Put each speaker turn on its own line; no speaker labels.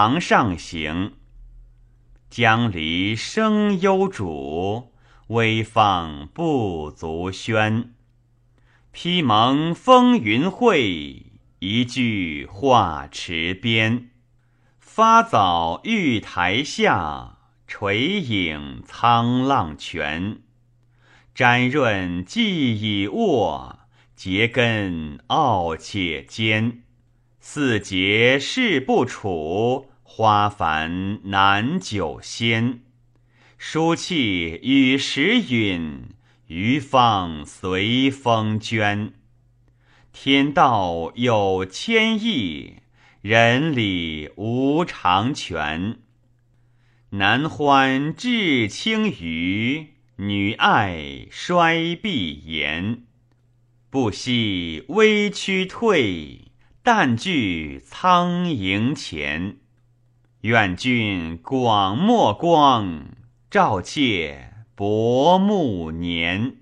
堂上行。江离声幽主，微放不足宣。披蒙风云会，一句画池边。发早玉台下，垂影沧浪泉。沾润既已卧，结根傲且坚。四节事不处，花繁难久鲜。书气与时允，余芳随风捐。天道有千亿，人理无常全。男欢志轻于。女爱衰必言，不惜微躯退，但惧苍蝇前。愿君广莫光，照妾薄暮年。